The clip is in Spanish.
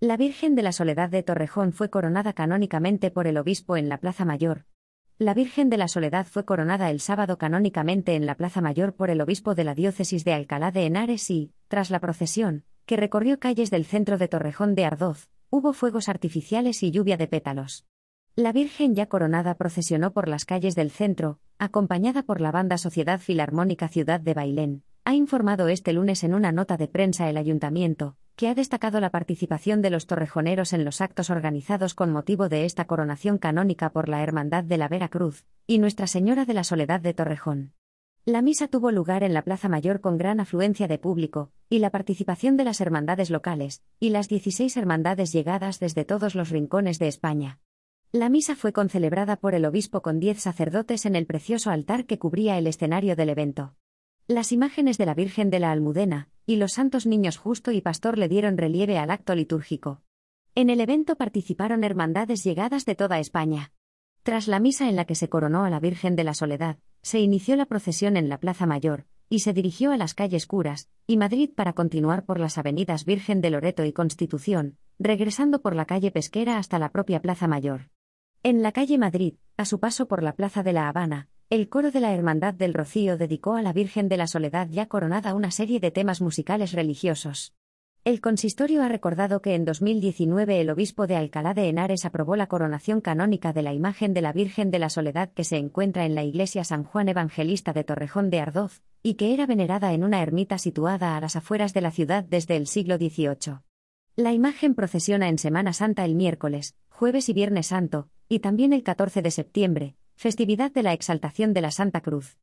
La Virgen de la Soledad de Torrejón fue coronada canónicamente por el obispo en la Plaza Mayor. La Virgen de la Soledad fue coronada el sábado canónicamente en la Plaza Mayor por el obispo de la diócesis de Alcalá de Henares y, tras la procesión, que recorrió calles del centro de Torrejón de Ardoz, hubo fuegos artificiales y lluvia de pétalos. La Virgen ya coronada procesionó por las calles del centro, acompañada por la banda Sociedad Filarmónica Ciudad de Bailén, ha informado este lunes en una nota de prensa el ayuntamiento, que ha destacado la participación de los torrejoneros en los actos organizados con motivo de esta coronación canónica por la Hermandad de la Vera Cruz y Nuestra Señora de la Soledad de Torrejón. La misa tuvo lugar en la Plaza Mayor con gran afluencia de público, y la participación de las hermandades locales, y las 16 hermandades llegadas desde todos los rincones de España. La misa fue concelebrada por el obispo con diez sacerdotes en el precioso altar que cubría el escenario del evento. Las imágenes de la Virgen de la Almudena, y los santos niños justo y pastor le dieron relieve al acto litúrgico. En el evento participaron hermandades llegadas de toda España. Tras la misa en la que se coronó a la Virgen de la Soledad, se inició la procesión en la Plaza Mayor, y se dirigió a las calles Curas y Madrid para continuar por las avenidas Virgen de Loreto y Constitución, regresando por la calle Pesquera hasta la propia Plaza Mayor. En la calle Madrid, a su paso por la Plaza de la Habana, el coro de la Hermandad del Rocío dedicó a la Virgen de la Soledad ya coronada una serie de temas musicales religiosos. El consistorio ha recordado que en 2019 el obispo de Alcalá de Henares aprobó la coronación canónica de la imagen de la Virgen de la Soledad que se encuentra en la iglesia San Juan Evangelista de Torrejón de Ardoz, y que era venerada en una ermita situada a las afueras de la ciudad desde el siglo XVIII. La imagen procesiona en Semana Santa el miércoles, jueves y viernes santo, y también el 14 de septiembre, festividad de la exaltación de la Santa Cruz.